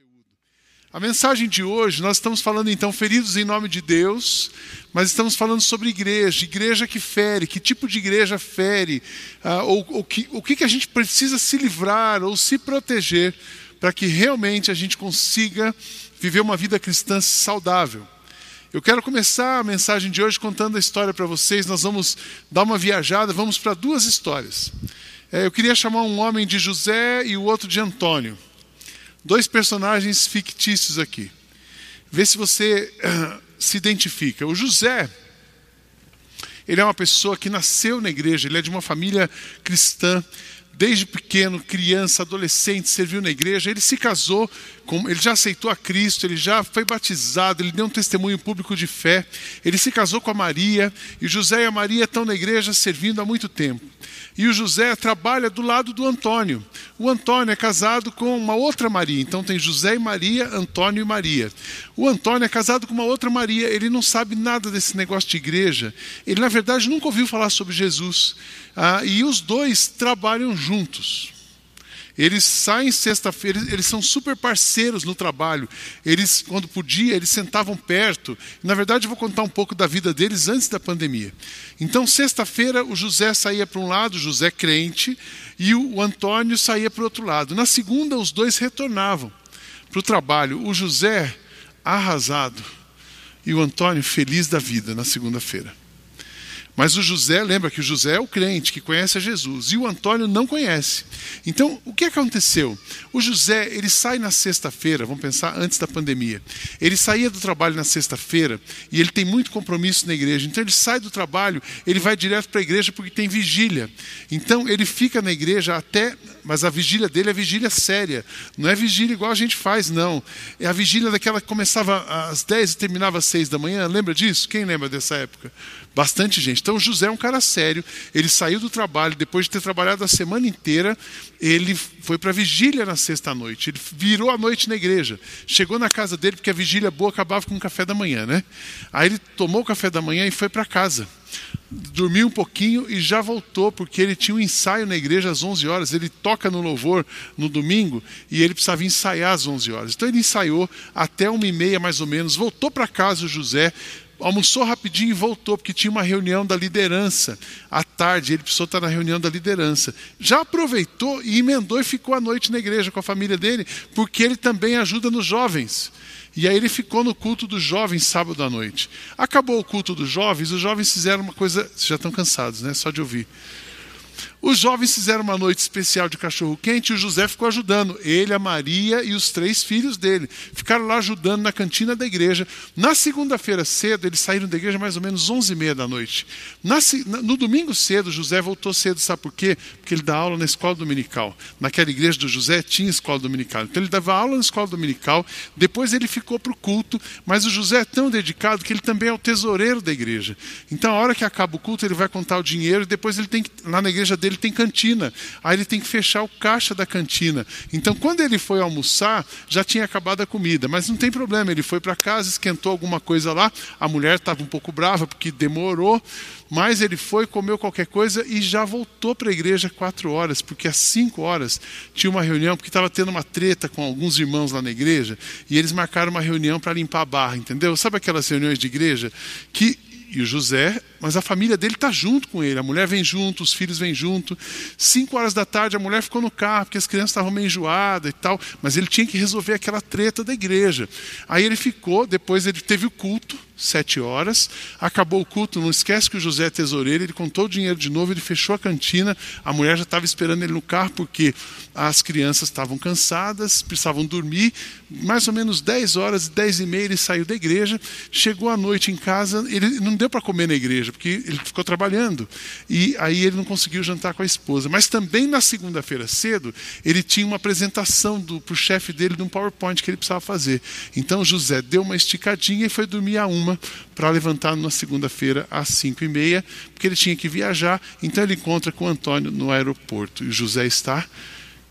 conteúdo. A mensagem de hoje, nós estamos falando então feridos em nome de Deus, mas estamos falando sobre igreja, igreja que fere, que tipo de igreja fere, uh, ou, ou que, o que, que a gente precisa se livrar ou se proteger para que realmente a gente consiga viver uma vida cristã saudável. Eu quero começar a mensagem de hoje contando a história para vocês. Nós vamos dar uma viajada, vamos para duas histórias. É, eu queria chamar um homem de José e o outro de Antônio dois personagens fictícios aqui. Vê se você uh, se identifica. O José, ele é uma pessoa que nasceu na igreja, ele é de uma família cristã. Desde pequeno, criança, adolescente, serviu na igreja. Ele se casou, ele já aceitou a Cristo, ele já foi batizado, ele deu um testemunho público de fé. Ele se casou com a Maria, e José e a Maria estão na igreja servindo há muito tempo. E o José trabalha do lado do Antônio. O Antônio é casado com uma outra Maria. Então tem José e Maria, Antônio e Maria. O Antônio é casado com uma outra Maria. Ele não sabe nada desse negócio de igreja. Ele, na verdade, nunca ouviu falar sobre Jesus. Ah, e os dois trabalham juntos. Eles saem sexta-feira, eles são super parceiros no trabalho. Eles, quando podia, eles sentavam perto. Na verdade, eu vou contar um pouco da vida deles antes da pandemia. Então, sexta-feira, o José saía para um lado, José crente, e o Antônio saía para o outro lado. Na segunda, os dois retornavam para o trabalho. O José arrasado e o Antônio feliz da vida na segunda-feira. Mas o José, lembra que o José é o crente que conhece a Jesus e o Antônio não conhece. Então, o que aconteceu? O José, ele sai na sexta-feira, vamos pensar antes da pandemia. Ele saía do trabalho na sexta-feira e ele tem muito compromisso na igreja. Então, ele sai do trabalho, ele vai direto para a igreja porque tem vigília. Então, ele fica na igreja até. Mas a vigília dele é vigília séria. Não é vigília igual a gente faz, não. É a vigília daquela que começava às 10 e terminava às 6 da manhã. Lembra disso? Quem lembra dessa época? Bastante gente. Então, José é um cara sério. Ele saiu do trabalho, depois de ter trabalhado a semana inteira, ele foi para a vigília na sexta-noite. Ele virou a noite na igreja. Chegou na casa dele, porque a vigília boa acabava com o café da manhã, né? Aí ele tomou o café da manhã e foi para casa. Dormiu um pouquinho e já voltou, porque ele tinha um ensaio na igreja às 11 horas. Ele toca no louvor no domingo e ele precisava ensaiar às 11 horas. Então ele ensaiou até uma e meia mais ou menos. Voltou para casa o José almoçou rapidinho e voltou, porque tinha uma reunião da liderança à tarde, ele precisou estar na reunião da liderança. Já aproveitou e emendou e ficou à noite na igreja com a família dele, porque ele também ajuda nos jovens. E aí ele ficou no culto dos jovens sábado à noite. Acabou o culto dos jovens, os jovens fizeram uma coisa. Vocês já estão cansados, né? Só de ouvir. Os jovens fizeram uma noite especial de cachorro quente e o José ficou ajudando. Ele, a Maria e os três filhos dele. Ficaram lá ajudando na cantina da igreja. Na segunda-feira cedo, eles saíram da igreja mais ou menos 11 e meia da noite. Na, no domingo cedo, José voltou cedo, sabe por quê? Porque ele dá aula na escola dominical. Naquela igreja do José tinha escola dominical. Então ele dava aula na escola dominical, depois ele ficou para o culto, mas o José é tão dedicado que ele também é o tesoureiro da igreja. Então a hora que acaba o culto, ele vai contar o dinheiro e depois ele tem que, lá na igreja dele, ele tem cantina. Aí ele tem que fechar o caixa da cantina. Então, quando ele foi almoçar, já tinha acabado a comida. Mas não tem problema, ele foi para casa, esquentou alguma coisa lá. A mulher estava um pouco brava porque demorou. Mas ele foi, comeu qualquer coisa e já voltou para a igreja quatro horas, porque às cinco horas tinha uma reunião, porque estava tendo uma treta com alguns irmãos lá na igreja, e eles marcaram uma reunião para limpar a barra, entendeu? Sabe aquelas reuniões de igreja que e o José, mas a família dele está junto com ele. A mulher vem junto, os filhos vêm junto. Cinco horas da tarde a mulher ficou no carro porque as crianças estavam meio enjoadas e tal, mas ele tinha que resolver aquela treta da igreja. Aí ele ficou, depois ele teve o culto sete horas. Acabou o culto, não esquece que o José é tesoureiro, ele contou o dinheiro de novo, ele fechou a cantina. A mulher já estava esperando ele no carro porque as crianças estavam cansadas, precisavam dormir. Mais ou menos 10 horas, 10 e meia, ele saiu da igreja. Chegou à noite em casa, ele não deu para comer na igreja, porque ele ficou trabalhando. E aí ele não conseguiu jantar com a esposa. Mas também na segunda-feira cedo, ele tinha uma apresentação para o chefe dele de um PowerPoint que ele precisava fazer. Então José deu uma esticadinha e foi dormir a uma para levantar na segunda-feira às cinco e meia, porque ele tinha que viajar. Então ele encontra com o Antônio no aeroporto. E José está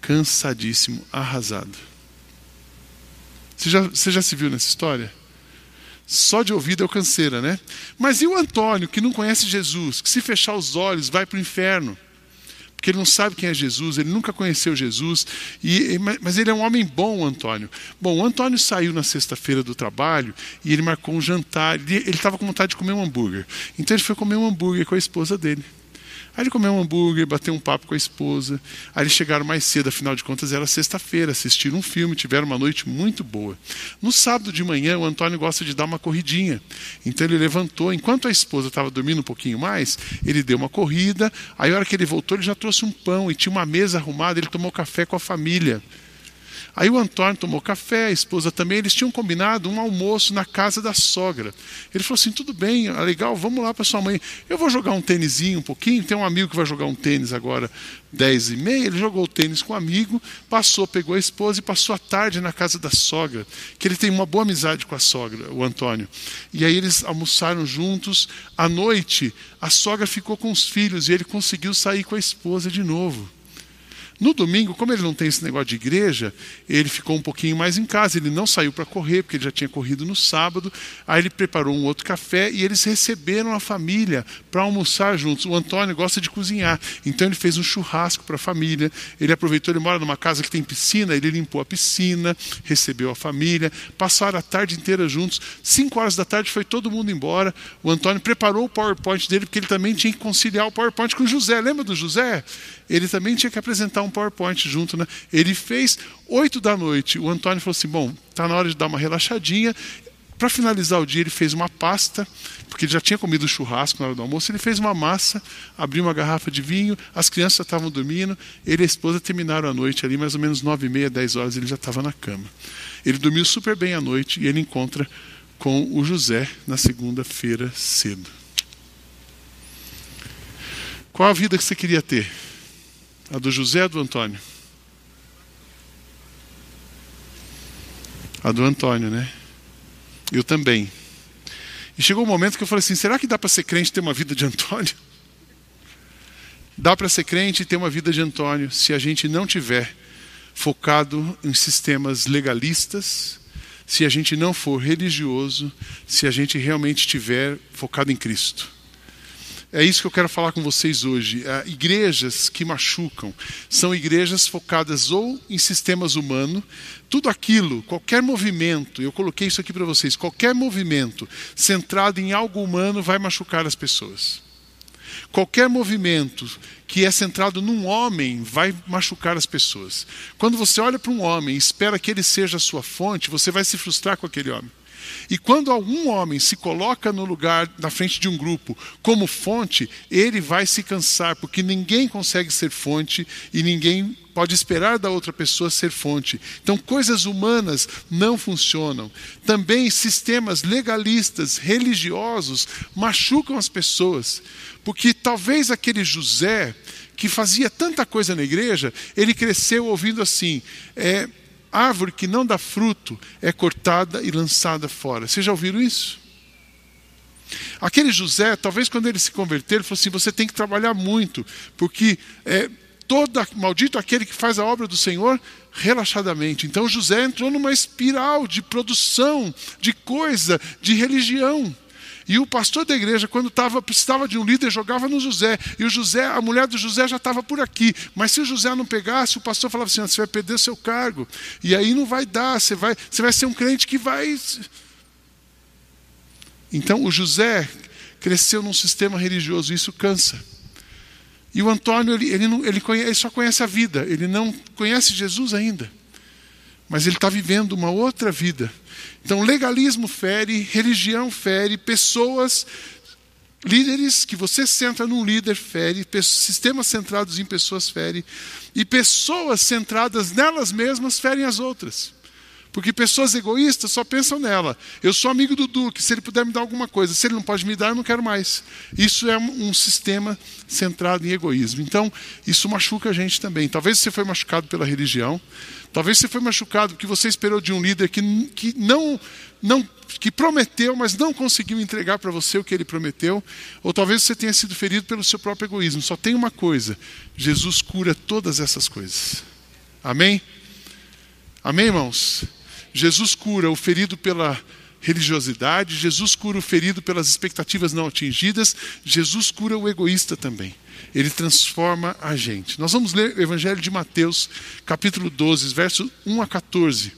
cansadíssimo, arrasado. Você já, você já se viu nessa história? Só de ouvido é o canseira, né? Mas e o Antônio, que não conhece Jesus, que se fechar os olhos vai para o inferno? porque ele não sabe quem é Jesus, ele nunca conheceu Jesus, e, mas ele é um homem bom, o Antônio. Bom, o Antônio saiu na sexta-feira do trabalho e ele marcou um jantar. Ele estava com vontade de comer um hambúrguer. Então ele foi comer um hambúrguer com a esposa dele. Aí ele comeu um hambúrguer, bateu um papo com a esposa. Aí eles chegaram mais cedo, afinal de contas era sexta-feira, assistiram um filme, tiveram uma noite muito boa. No sábado de manhã, o Antônio gosta de dar uma corridinha. Então ele levantou, enquanto a esposa estava dormindo um pouquinho mais, ele deu uma corrida. Aí a hora que ele voltou, ele já trouxe um pão e tinha uma mesa arrumada, ele tomou café com a família. Aí o Antônio tomou café, a esposa também, eles tinham combinado um almoço na casa da sogra. Ele falou assim: tudo bem, é legal, vamos lá para sua mãe. Eu vou jogar um tênisinho um pouquinho. Tem um amigo que vai jogar um tênis agora, 10 e meia. Ele jogou o tênis com um amigo, passou, pegou a esposa e passou a tarde na casa da sogra, que ele tem uma boa amizade com a sogra, o Antônio. E aí eles almoçaram juntos. À noite, a sogra ficou com os filhos e ele conseguiu sair com a esposa de novo. No domingo, como ele não tem esse negócio de igreja, ele ficou um pouquinho mais em casa. Ele não saiu para correr, porque ele já tinha corrido no sábado. Aí ele preparou um outro café e eles receberam a família para almoçar juntos. O Antônio gosta de cozinhar, então ele fez um churrasco para a família. Ele aproveitou, ele mora numa casa que tem piscina, ele limpou a piscina, recebeu a família, passaram a tarde inteira juntos. Cinco horas da tarde foi todo mundo embora. O Antônio preparou o PowerPoint dele, porque ele também tinha que conciliar o PowerPoint com o José. Lembra do José? Ele também tinha que apresentar um um PowerPoint junto, né? Ele fez oito da noite. O Antônio falou assim: bom, está na hora de dar uma relaxadinha. Para finalizar o dia, ele fez uma pasta, porque ele já tinha comido churrasco na hora do almoço. Ele fez uma massa, abriu uma garrafa de vinho, as crianças estavam dormindo. Ele e a esposa terminaram a noite ali, mais ou menos nove e meia, dez horas, ele já estava na cama. Ele dormiu super bem à noite e ele encontra com o José na segunda-feira cedo. Qual a vida que você queria ter? A do José ou do Antônio? A do Antônio, né? Eu também. E chegou um momento que eu falei assim: será que dá para ser crente e ter uma vida de Antônio? Dá para ser crente e ter uma vida de Antônio se a gente não tiver focado em sistemas legalistas, se a gente não for religioso, se a gente realmente estiver focado em Cristo. É isso que eu quero falar com vocês hoje. É, igrejas que machucam são igrejas focadas ou em sistemas humanos, tudo aquilo, qualquer movimento, eu coloquei isso aqui para vocês, qualquer movimento centrado em algo humano vai machucar as pessoas. Qualquer movimento que é centrado num homem vai machucar as pessoas. Quando você olha para um homem e espera que ele seja a sua fonte, você vai se frustrar com aquele homem. E quando algum homem se coloca no lugar, na frente de um grupo, como fonte, ele vai se cansar, porque ninguém consegue ser fonte e ninguém pode esperar da outra pessoa ser fonte. Então, coisas humanas não funcionam. Também sistemas legalistas, religiosos, machucam as pessoas. Porque talvez aquele José, que fazia tanta coisa na igreja, ele cresceu ouvindo assim: é, árvore que não dá fruto é cortada e lançada fora. Vocês já ouviram isso? Aquele José, talvez quando ele se converter, ele falou assim: você tem que trabalhar muito, porque é, toda, maldito aquele que faz a obra do Senhor relaxadamente. Então José entrou numa espiral de produção, de coisa, de religião. E o pastor da igreja, quando tava, precisava de um líder, jogava no José. E o José, a mulher do José já estava por aqui. Mas se o José não pegasse, o pastor falava assim: você vai perder seu cargo. E aí não vai dar, você vai, você vai ser um crente que vai. Então o José cresceu num sistema religioso, isso cansa. E o Antônio, ele, ele, não, ele, conhece, ele só conhece a vida, ele não conhece Jesus ainda. Mas ele está vivendo uma outra vida. Então, legalismo fere, religião fere, pessoas, líderes que você centra num líder fere, sistemas centrados em pessoas fere, e pessoas centradas nelas mesmas ferem as outras. Porque pessoas egoístas só pensam nela. Eu sou amigo do Duque, se ele puder me dar alguma coisa, se ele não pode me dar, eu não quero mais. Isso é um sistema centrado em egoísmo. Então, isso machuca a gente também. Talvez você foi machucado pela religião, talvez você foi machucado porque você esperou de um líder que, que não, não que prometeu, mas não conseguiu entregar para você o que ele prometeu, ou talvez você tenha sido ferido pelo seu próprio egoísmo. Só tem uma coisa: Jesus cura todas essas coisas. Amém? Amém, irmãos? Jesus cura o ferido pela, religiosidade, Jesus cura o ferido pelas expectativas não atingidas, Jesus cura o egoísta também. Ele transforma a gente. Nós vamos ler o Evangelho de Mateus, capítulo 12, verso 1 a 14.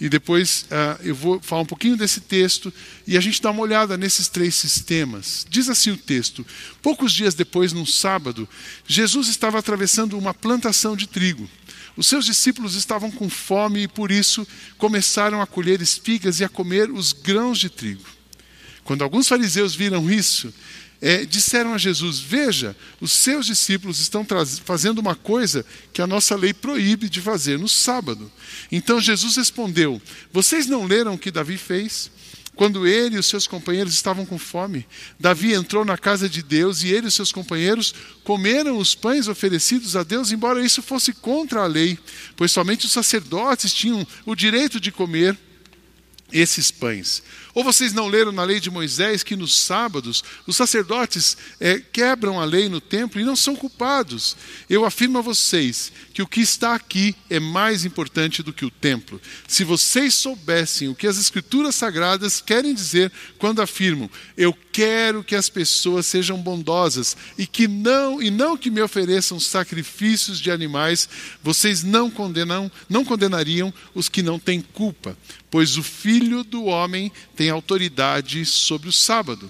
E depois uh, eu vou falar um pouquinho desse texto e a gente dá uma olhada nesses três sistemas. Diz assim o texto: Poucos dias depois, num sábado, Jesus estava atravessando uma plantação de trigo. Os seus discípulos estavam com fome e por isso começaram a colher espigas e a comer os grãos de trigo. Quando alguns fariseus viram isso, é, disseram a Jesus: Veja, os seus discípulos estão fazendo uma coisa que a nossa lei proíbe de fazer no sábado. Então Jesus respondeu: Vocês não leram o que Davi fez? Quando ele e os seus companheiros estavam com fome, Davi entrou na casa de Deus e ele e os seus companheiros comeram os pães oferecidos a Deus, embora isso fosse contra a lei, pois somente os sacerdotes tinham o direito de comer esses pães. Ou vocês não leram na lei de Moisés que nos sábados os sacerdotes é, quebram a lei no templo e não são culpados? Eu afirmo a vocês que o que está aqui é mais importante do que o templo. Se vocês soubessem o que as escrituras sagradas querem dizer quando afirmam: eu quero que as pessoas sejam bondosas e que não e não que me ofereçam sacrifícios de animais, vocês não condenam, não condenariam os que não têm culpa, pois o filho do homem tem autoridade sobre o sábado.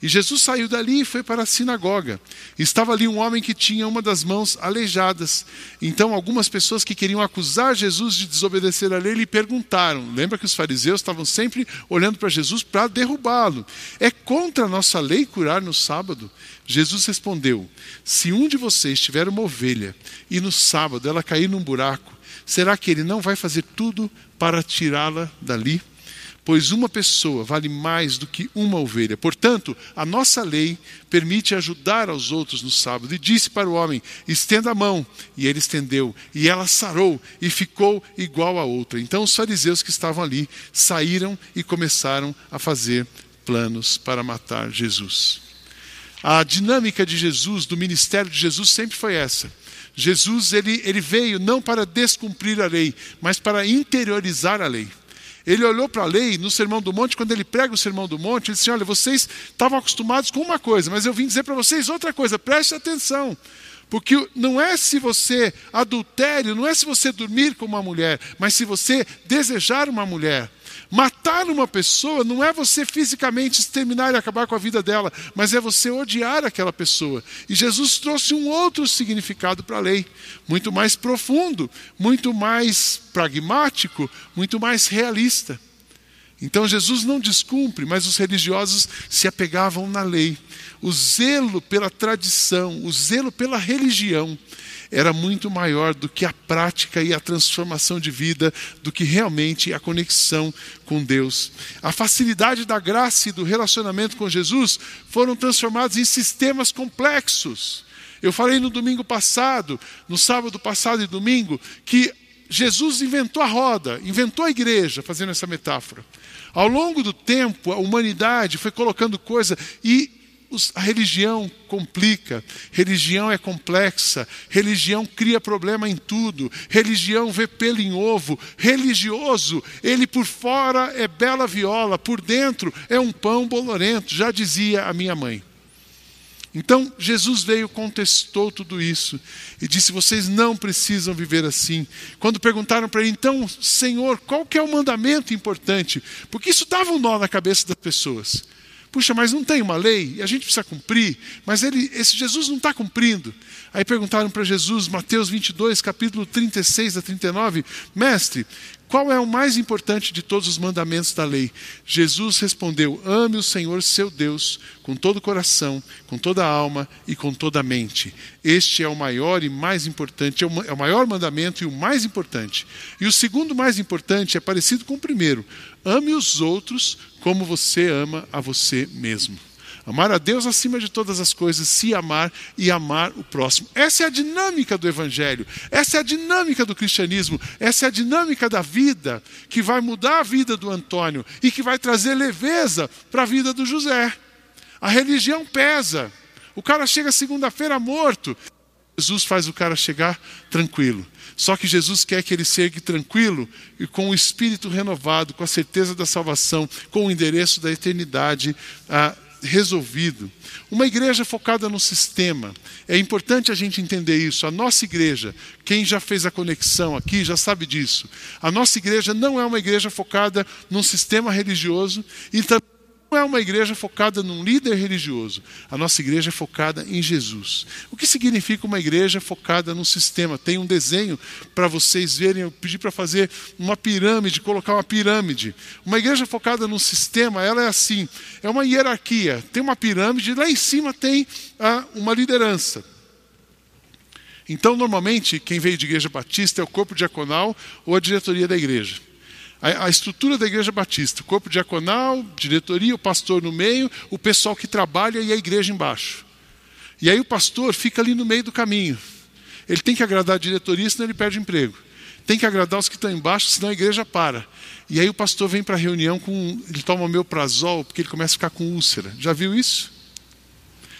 E Jesus saiu dali e foi para a sinagoga. Estava ali um homem que tinha uma das mãos aleijadas. Então, algumas pessoas que queriam acusar Jesus de desobedecer a lei lhe perguntaram. Lembra que os fariseus estavam sempre olhando para Jesus para derrubá-lo. É contra a nossa lei curar no sábado? Jesus respondeu: Se um de vocês tiver uma ovelha e no sábado ela cair num buraco, será que ele não vai fazer tudo para tirá-la dali? pois uma pessoa vale mais do que uma ovelha. Portanto, a nossa lei permite ajudar aos outros no sábado. E disse para o homem: estenda a mão. E ele estendeu, e ela sarou e ficou igual a outra. Então os fariseus que estavam ali saíram e começaram a fazer planos para matar Jesus. A dinâmica de Jesus, do ministério de Jesus, sempre foi essa. Jesus ele, ele veio não para descumprir a lei, mas para interiorizar a lei. Ele olhou para a lei no Sermão do Monte, quando ele prega o Sermão do Monte, ele disse: Olha, vocês estavam acostumados com uma coisa, mas eu vim dizer para vocês outra coisa, preste atenção. Porque não é se você adultério, não é se você dormir com uma mulher, mas se você desejar uma mulher. Matar uma pessoa não é você fisicamente exterminar e acabar com a vida dela, mas é você odiar aquela pessoa. E Jesus trouxe um outro significado para a lei, muito mais profundo, muito mais pragmático, muito mais realista. Então Jesus não descumpre, mas os religiosos se apegavam na lei. O zelo pela tradição, o zelo pela religião era muito maior do que a prática e a transformação de vida, do que realmente a conexão com Deus. A facilidade da graça e do relacionamento com Jesus foram transformados em sistemas complexos. Eu falei no domingo passado, no sábado passado e domingo, que Jesus inventou a roda, inventou a igreja, fazendo essa metáfora. Ao longo do tempo, a humanidade foi colocando coisa e a religião complica, religião é complexa, religião cria problema em tudo, religião vê pelo em ovo, religioso, ele por fora é bela viola, por dentro é um pão bolorento, já dizia a minha mãe. Então Jesus veio, contestou tudo isso e disse: vocês não precisam viver assim. Quando perguntaram para ele, então, Senhor, qual que é o mandamento importante? Porque isso dava um nó na cabeça das pessoas. Puxa, mas não tem uma lei e a gente precisa cumprir, mas ele, esse Jesus não está cumprindo. Aí perguntaram para Jesus, Mateus 22, capítulo 36 a 39, Mestre, qual é o mais importante de todos os mandamentos da lei? Jesus respondeu: Ame o Senhor seu Deus com todo o coração, com toda a alma e com toda a mente. Este é o maior e mais importante, é o é maior mandamento e o mais importante. E o segundo mais importante é parecido com o primeiro: ame os outros como você ama a você mesmo. Amar a Deus acima de todas as coisas, se amar e amar o próximo. Essa é a dinâmica do Evangelho, essa é a dinâmica do cristianismo, essa é a dinâmica da vida que vai mudar a vida do Antônio e que vai trazer leveza para a vida do José. A religião pesa. O cara chega segunda-feira morto. Jesus faz o cara chegar tranquilo. Só que Jesus quer que ele chegue tranquilo e com o espírito renovado, com a certeza da salvação, com o endereço da eternidade ah, resolvido. Uma igreja focada no sistema. É importante a gente entender isso. A nossa igreja, quem já fez a conexão aqui já sabe disso. A nossa igreja não é uma igreja focada num sistema religioso e também não é uma igreja focada num líder religioso. A nossa igreja é focada em Jesus. O que significa uma igreja focada no sistema? Tem um desenho para vocês verem. Eu pedi para fazer uma pirâmide, colocar uma pirâmide. Uma igreja focada no sistema, ela é assim: é uma hierarquia. Tem uma pirâmide, lá em cima tem ah, uma liderança. Então, normalmente, quem veio de igreja batista é o corpo diaconal ou a diretoria da igreja a, a, estrutura da igreja batista, corpo diaconal, diretoria, o pastor no meio, o pessoal que trabalha e a igreja embaixo. E aí o pastor fica ali no meio do caminho. Ele tem que agradar a diretoria, senão ele perde emprego. Tem que agradar os que estão embaixo, senão a igreja para. E aí o pastor vem para a reunião com. Ele toma meu prazol, porque ele começa a ficar com úlcera. Já viu isso?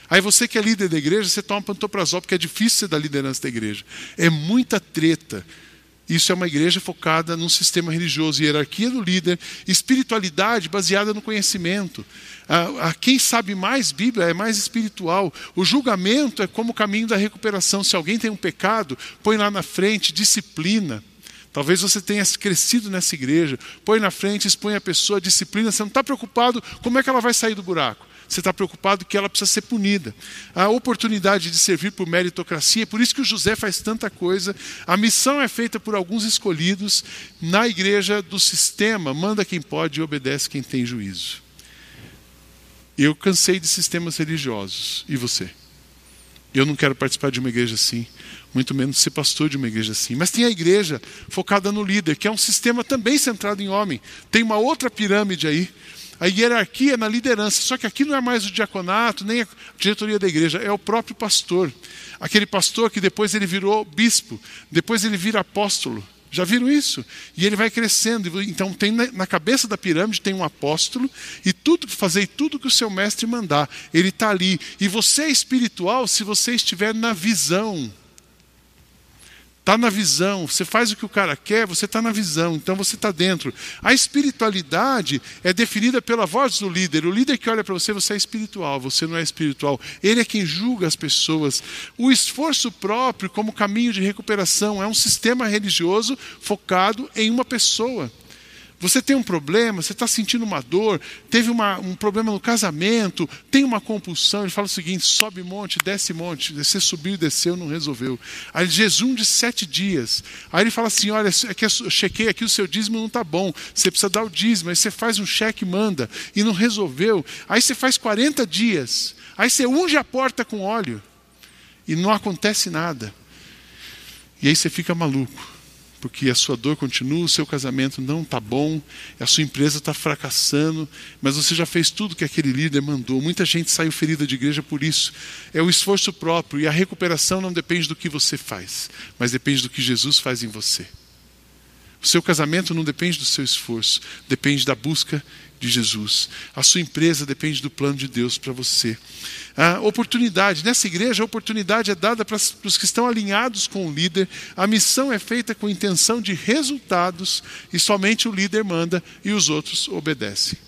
Aí você que é líder da igreja, você toma pantoprazol, porque é difícil ser da liderança da igreja. É muita treta. Isso é uma igreja focada num sistema religioso, hierarquia do líder, espiritualidade baseada no conhecimento. A, a, quem sabe mais Bíblia é mais espiritual. O julgamento é como o caminho da recuperação. Se alguém tem um pecado, põe lá na frente, disciplina. Talvez você tenha crescido nessa igreja, põe na frente, expõe a pessoa, disciplina. Você não está preocupado como é que ela vai sair do buraco você está preocupado que ela precisa ser punida. A oportunidade de servir por meritocracia, é por isso que o José faz tanta coisa. A missão é feita por alguns escolhidos na igreja do sistema, manda quem pode e obedece quem tem juízo. Eu cansei de sistemas religiosos. E você? Eu não quero participar de uma igreja assim, muito menos ser pastor de uma igreja assim. Mas tem a igreja focada no líder, que é um sistema também centrado em homem. Tem uma outra pirâmide aí a hierarquia na liderança. Só que aqui não é mais o diaconato, nem a diretoria da igreja, é o próprio pastor. Aquele pastor que depois ele virou bispo, depois ele vira apóstolo. Já viram isso? E ele vai crescendo. Então tem na cabeça da pirâmide tem um apóstolo e tudo fazer tudo que o seu mestre mandar. Ele está ali. E você é espiritual se você estiver na visão Está na visão, você faz o que o cara quer, você está na visão, então você está dentro. A espiritualidade é definida pela voz do líder. O líder que olha para você, você é espiritual, você não é espiritual. Ele é quem julga as pessoas. O esforço próprio, como caminho de recuperação, é um sistema religioso focado em uma pessoa. Você tem um problema, você está sentindo uma dor, teve uma, um problema no casamento, tem uma compulsão. Ele fala o seguinte: sobe monte, desce monte. Você subiu e desceu, não resolveu. Aí jejum de sete dias. Aí ele fala assim: olha, é que eu chequei aqui, o seu dízimo não está bom. Você precisa dar o dízimo. Aí você faz um cheque, manda, e não resolveu. Aí você faz 40 dias. Aí você unge a porta com óleo e não acontece nada. E aí você fica maluco porque a sua dor continua, o seu casamento não está bom, a sua empresa está fracassando, mas você já fez tudo que aquele líder mandou. Muita gente saiu ferida de igreja por isso. É o esforço próprio e a recuperação não depende do que você faz, mas depende do que Jesus faz em você. O seu casamento não depende do seu esforço, depende da busca de Jesus. A sua empresa depende do plano de Deus para você. A oportunidade, nessa igreja, a oportunidade é dada para os que estão alinhados com o líder. A missão é feita com intenção de resultados e somente o líder manda e os outros obedecem.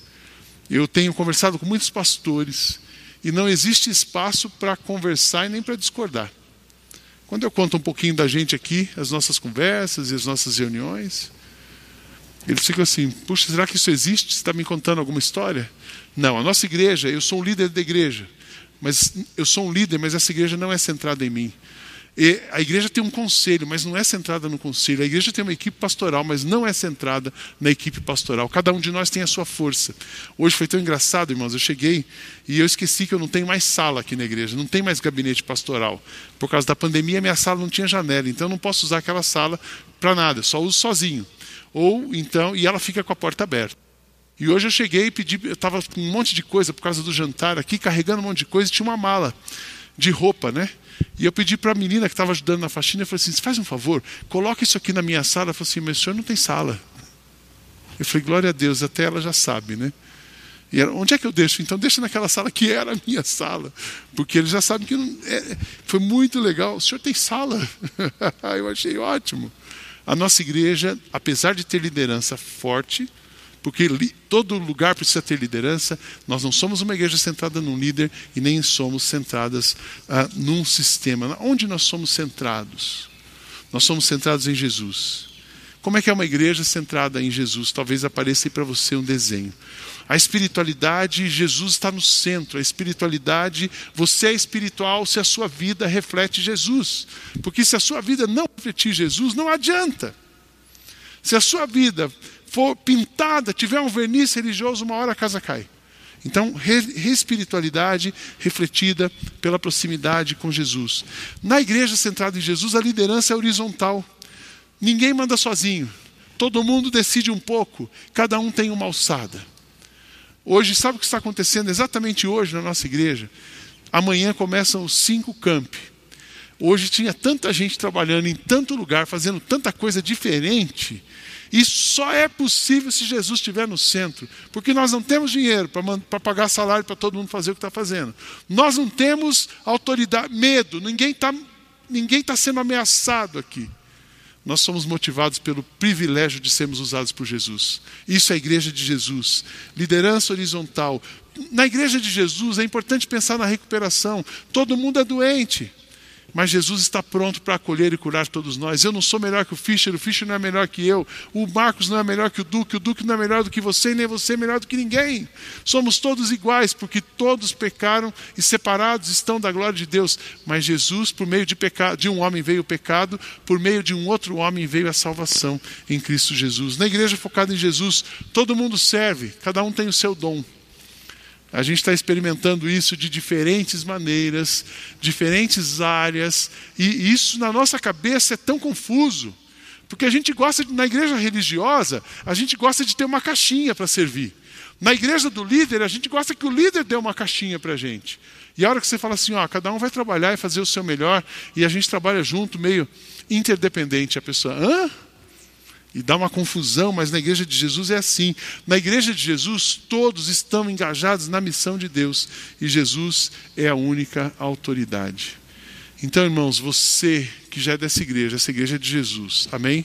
Eu tenho conversado com muitos pastores e não existe espaço para conversar e nem para discordar. Quando eu conto um pouquinho da gente aqui, as nossas conversas e as nossas reuniões, eles ficam assim: puxa, será que isso existe? Você está me contando alguma história? Não, a nossa igreja, eu sou um líder da igreja, mas eu sou um líder, mas essa igreja não é centrada em mim. E a igreja tem um conselho, mas não é centrada no conselho. A igreja tem uma equipe pastoral, mas não é centrada na equipe pastoral. Cada um de nós tem a sua força. Hoje foi tão engraçado, irmãos. Eu cheguei e eu esqueci que eu não tenho mais sala aqui na igreja, não tem mais gabinete pastoral. Por causa da pandemia, minha sala não tinha janela, então eu não posso usar aquela sala para nada, só uso sozinho. Ou então, e ela fica com a porta aberta. E hoje eu cheguei e pedi, eu estava com um monte de coisa por causa do jantar aqui, carregando um monte de coisa, e tinha uma mala de roupa, né? E eu pedi para a menina que estava ajudando na faxina, eu falei assim, faz um favor, coloca isso aqui na minha sala. Ela falou assim, mas o senhor não tem sala. Eu falei, glória a Deus, até ela já sabe, né? E era, onde é que eu deixo? Então deixa naquela sala que era a minha sala. Porque eles já sabem que não, é, foi muito legal. O senhor tem sala? eu achei ótimo. A nossa igreja, apesar de ter liderança forte, porque todo lugar precisa ter liderança, nós não somos uma igreja centrada num líder e nem somos centradas ah, num sistema. Onde nós somos centrados? Nós somos centrados em Jesus. Como é que é uma igreja centrada em Jesus? Talvez apareça aí para você um desenho. A espiritualidade, Jesus está no centro. A espiritualidade, você é espiritual se a sua vida reflete Jesus. Porque se a sua vida não refletir Jesus, não adianta. Se a sua vida for pintada, tiver um verniz religioso, uma hora a casa cai. Então, espiritualidade refletida pela proximidade com Jesus. Na igreja centrada em Jesus, a liderança é horizontal. Ninguém manda sozinho. Todo mundo decide um pouco, cada um tem uma alçada. Hoje, sabe o que está acontecendo exatamente hoje na nossa igreja? Amanhã começam os cinco campi. Hoje tinha tanta gente trabalhando em tanto lugar, fazendo tanta coisa diferente. Isso só é possível se Jesus estiver no centro. Porque nós não temos dinheiro para pagar salário para todo mundo fazer o que está fazendo. Nós não temos autoridade, medo, ninguém está ninguém tá sendo ameaçado aqui. Nós somos motivados pelo privilégio de sermos usados por Jesus. Isso é a igreja de Jesus. Liderança horizontal. Na igreja de Jesus é importante pensar na recuperação. Todo mundo é doente. Mas Jesus está pronto para acolher e curar todos nós. Eu não sou melhor que o Fischer, o Fischer não é melhor que eu, o Marcos não é melhor que o Duque, o Duque não é melhor do que você, nem você é melhor do que ninguém. Somos todos iguais, porque todos pecaram e separados estão da glória de Deus. Mas Jesus, por meio de, pecado, de um homem veio o pecado, por meio de um outro homem veio a salvação em Cristo Jesus. Na igreja focada em Jesus, todo mundo serve, cada um tem o seu dom. A gente está experimentando isso de diferentes maneiras, diferentes áreas, e isso na nossa cabeça é tão confuso. Porque a gente gosta, de, na igreja religiosa, a gente gosta de ter uma caixinha para servir. Na igreja do líder, a gente gosta que o líder dê uma caixinha para a gente. E a hora que você fala assim, ó, cada um vai trabalhar e fazer o seu melhor, e a gente trabalha junto, meio interdependente, a pessoa, hã? E dá uma confusão, mas na igreja de Jesus é assim. Na igreja de Jesus, todos estão engajados na missão de Deus e Jesus é a única autoridade. Então, irmãos, você que já é dessa igreja, essa igreja é de Jesus, amém?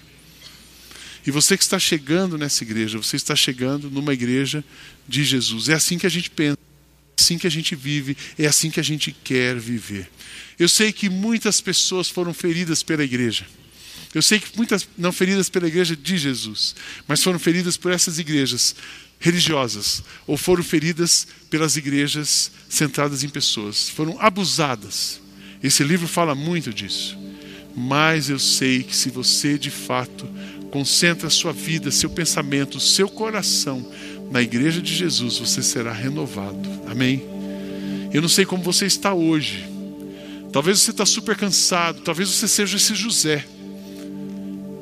E você que está chegando nessa igreja, você está chegando numa igreja de Jesus. É assim que a gente pensa, é assim que a gente vive, é assim que a gente quer viver. Eu sei que muitas pessoas foram feridas pela igreja. Eu sei que muitas não feridas pela igreja de Jesus, mas foram feridas por essas igrejas religiosas, ou foram feridas pelas igrejas centradas em pessoas, foram abusadas. Esse livro fala muito disso. Mas eu sei que se você de fato concentra sua vida, seu pensamento, seu coração na igreja de Jesus, você será renovado. Amém? Eu não sei como você está hoje. Talvez você está super cansado, talvez você seja esse José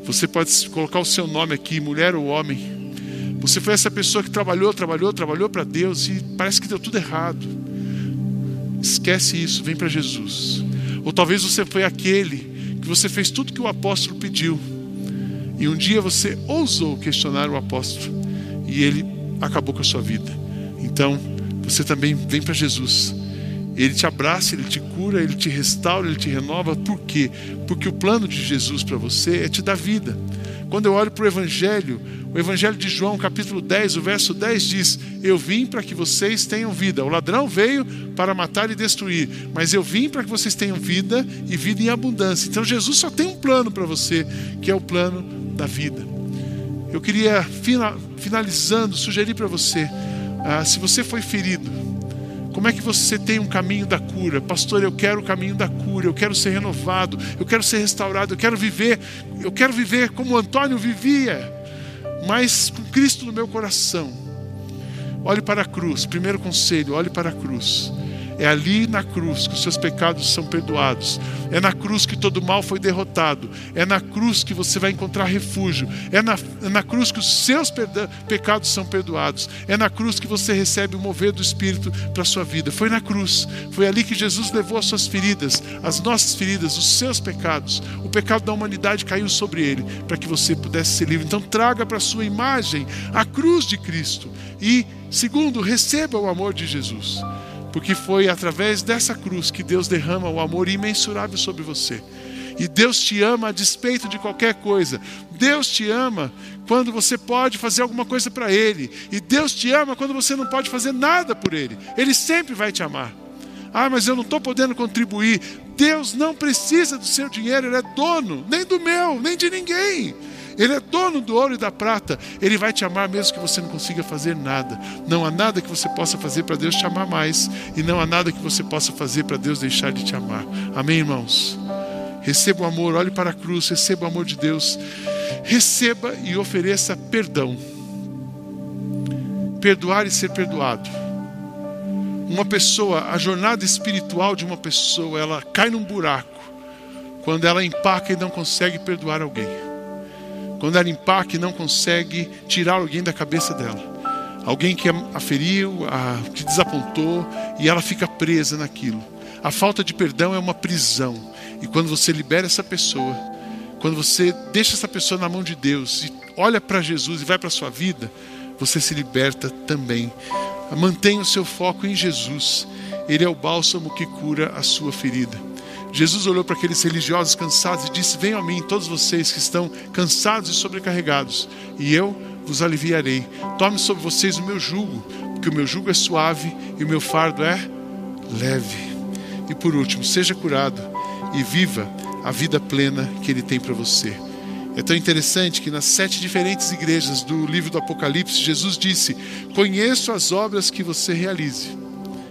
você pode colocar o seu nome aqui, mulher ou homem. Você foi essa pessoa que trabalhou, trabalhou, trabalhou para Deus e parece que deu tudo errado. Esquece isso, vem para Jesus. Ou talvez você foi aquele que você fez tudo que o apóstolo pediu. E um dia você ousou questionar o apóstolo e ele acabou com a sua vida. Então, você também vem para Jesus ele te abraça, ele te cura, ele te restaura, ele te renova. Por quê? Porque o plano de Jesus para você é te dar vida. Quando eu olho para o Evangelho, o Evangelho de João, capítulo 10, o verso 10 diz: Eu vim para que vocês tenham vida. O ladrão veio para matar e destruir, mas eu vim para que vocês tenham vida e vida em abundância. Então Jesus só tem um plano para você, que é o plano da vida. Eu queria, finalizando, sugerir para você: ah, se você foi ferido, como é que você tem um caminho da cura? Pastor, eu quero o caminho da cura, eu quero ser renovado, eu quero ser restaurado, eu quero viver, eu quero viver como Antônio vivia, mas com Cristo no meu coração. Olhe para a cruz, primeiro conselho, olhe para a cruz. É ali na cruz que os seus pecados são perdoados. É na cruz que todo mal foi derrotado. É na cruz que você vai encontrar refúgio. É na, é na cruz que os seus pecados são perdoados. É na cruz que você recebe o mover do Espírito para a sua vida. Foi na cruz. Foi ali que Jesus levou as suas feridas, as nossas feridas, os seus pecados. O pecado da humanidade caiu sobre ele para que você pudesse ser livre. Então traga para a sua imagem a cruz de Cristo. E, segundo, receba o amor de Jesus porque foi através dessa cruz que Deus derrama o amor imensurável sobre você. E Deus te ama a despeito de qualquer coisa. Deus te ama quando você pode fazer alguma coisa para Ele. E Deus te ama quando você não pode fazer nada por Ele. Ele sempre vai te amar. Ah, mas eu não estou podendo contribuir. Deus não precisa do seu dinheiro, Ele é dono, nem do meu, nem de ninguém. Ele é dono do ouro e da prata. Ele vai te amar mesmo que você não consiga fazer nada. Não há nada que você possa fazer para Deus te amar mais. E não há nada que você possa fazer para Deus deixar de te amar. Amém, irmãos? Receba o amor, olhe para a cruz, receba o amor de Deus. Receba e ofereça perdão. Perdoar e ser perdoado. Uma pessoa, a jornada espiritual de uma pessoa, ela cai num buraco quando ela empaca e não consegue perdoar alguém quando ela empaca e não consegue tirar alguém da cabeça dela. Alguém que a feriu, a, que desapontou, e ela fica presa naquilo. A falta de perdão é uma prisão. E quando você libera essa pessoa, quando você deixa essa pessoa na mão de Deus e olha para Jesus e vai para a sua vida, você se liberta também. Mantenha o seu foco em Jesus. Ele é o bálsamo que cura a sua ferida. Jesus olhou para aqueles religiosos cansados e disse: Venham a mim, todos vocês que estão cansados e sobrecarregados, e eu vos aliviarei. Tome sobre vocês o meu jugo, porque o meu jugo é suave e o meu fardo é leve. E por último, seja curado e viva a vida plena que Ele tem para você. É tão interessante que nas sete diferentes igrejas do livro do Apocalipse, Jesus disse: Conheço as obras que você realize,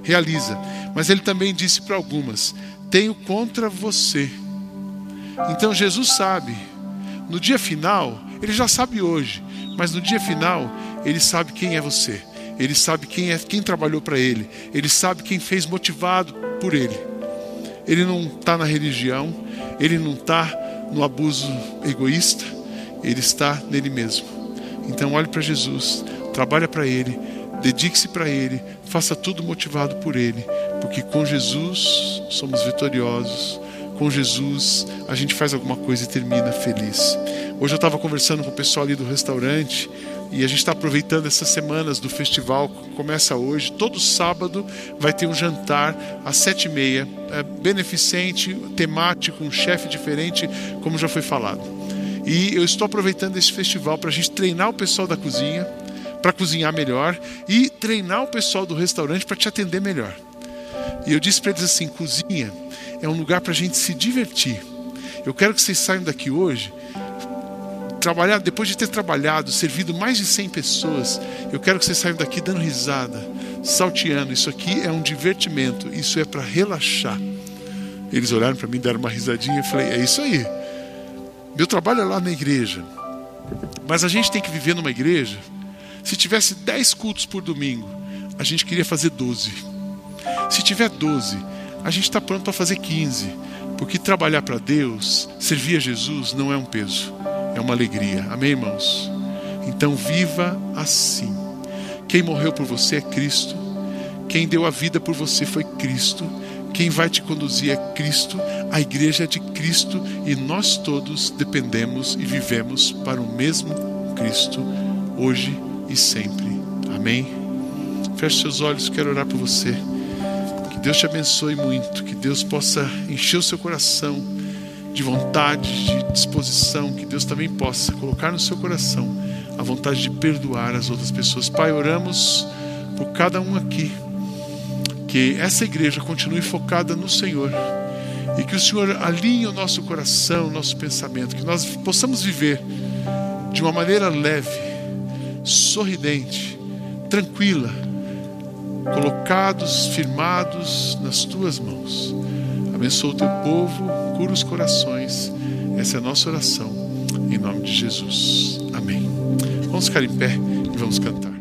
realiza. Mas ele também disse para algumas: tenho contra você. Então Jesus sabe, no dia final, ele já sabe hoje, mas no dia final, ele sabe quem é você. Ele sabe quem é quem trabalhou para ele. Ele sabe quem fez motivado por ele. Ele não está na religião, ele não está no abuso egoísta, ele está nele mesmo. Então olhe para Jesus, trabalhe para ele, dedique-se para ele, faça tudo motivado por ele, porque com Jesus somos vitoriosos. Com Jesus a gente faz alguma coisa e termina feliz. Hoje eu estava conversando com o pessoal ali do restaurante e a gente está aproveitando essas semanas do festival, começa hoje. Todo sábado vai ter um jantar às sete e meia, é beneficente, temático, um chefe diferente, como já foi falado. E eu estou aproveitando esse festival para a gente treinar o pessoal da cozinha, para cozinhar melhor e treinar o pessoal do restaurante para te atender melhor. E eu disse para eles assim: cozinha é um lugar para a gente se divertir. Eu quero que vocês saiam daqui hoje, trabalhar, depois de ter trabalhado, servido mais de 100 pessoas, eu quero que vocês saiam daqui dando risada, salteando. Isso aqui é um divertimento, isso é para relaxar. Eles olharam para mim, deram uma risadinha e falei: é isso aí. Meu trabalho é lá na igreja. Mas a gente tem que viver numa igreja. Se tivesse 10 cultos por domingo, a gente queria fazer 12. Se tiver 12, a gente está pronto para fazer 15. Porque trabalhar para Deus, servir a Jesus, não é um peso, é uma alegria. Amém, irmãos? Então viva assim. Quem morreu por você é Cristo. Quem deu a vida por você foi Cristo. Quem vai te conduzir é Cristo. A igreja é de Cristo e nós todos dependemos e vivemos para o mesmo Cristo, hoje e sempre. Amém? Feche seus olhos, quero orar por você. Deus te abençoe muito, que Deus possa encher o seu coração de vontade, de disposição, que Deus também possa colocar no seu coração a vontade de perdoar as outras pessoas. Pai, oramos por cada um aqui, que essa igreja continue focada no Senhor e que o Senhor alinhe o nosso coração, o nosso pensamento, que nós possamos viver de uma maneira leve, sorridente, tranquila colocados, firmados nas tuas mãos. Abençoa o teu povo, cura os corações. Essa é a nossa oração, em nome de Jesus. Amém. Vamos ficar em pé e vamos cantar.